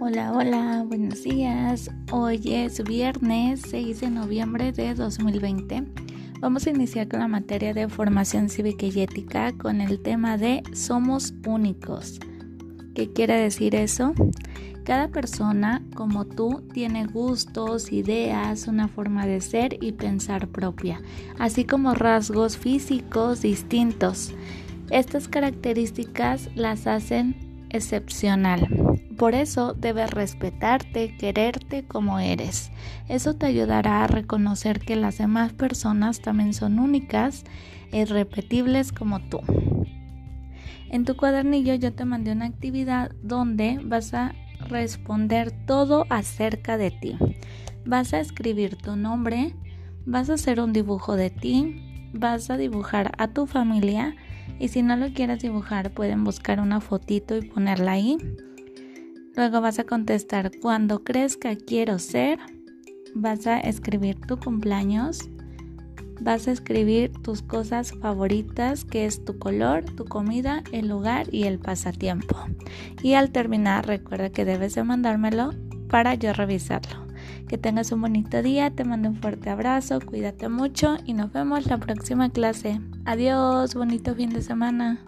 Hola, hola, buenos días. Hoy es viernes 6 de noviembre de 2020. Vamos a iniciar con la materia de formación cívica y ética con el tema de somos únicos. ¿Qué quiere decir eso? Cada persona, como tú, tiene gustos, ideas, una forma de ser y pensar propia, así como rasgos físicos distintos. Estas características las hacen excepcional. Por eso debes respetarte, quererte como eres. Eso te ayudará a reconocer que las demás personas también son únicas e irrepetibles como tú. En tu cuadernillo yo te mandé una actividad donde vas a responder todo acerca de ti. Vas a escribir tu nombre, vas a hacer un dibujo de ti, vas a dibujar a tu familia y si no lo quieres dibujar pueden buscar una fotito y ponerla ahí. Luego vas a contestar cuando crezca quiero ser. Vas a escribir tu cumpleaños. Vas a escribir tus cosas favoritas, que es tu color, tu comida, el lugar y el pasatiempo. Y al terminar, recuerda que debes de mandármelo para yo revisarlo. Que tengas un bonito día, te mando un fuerte abrazo, cuídate mucho y nos vemos la próxima clase. Adiós, bonito fin de semana.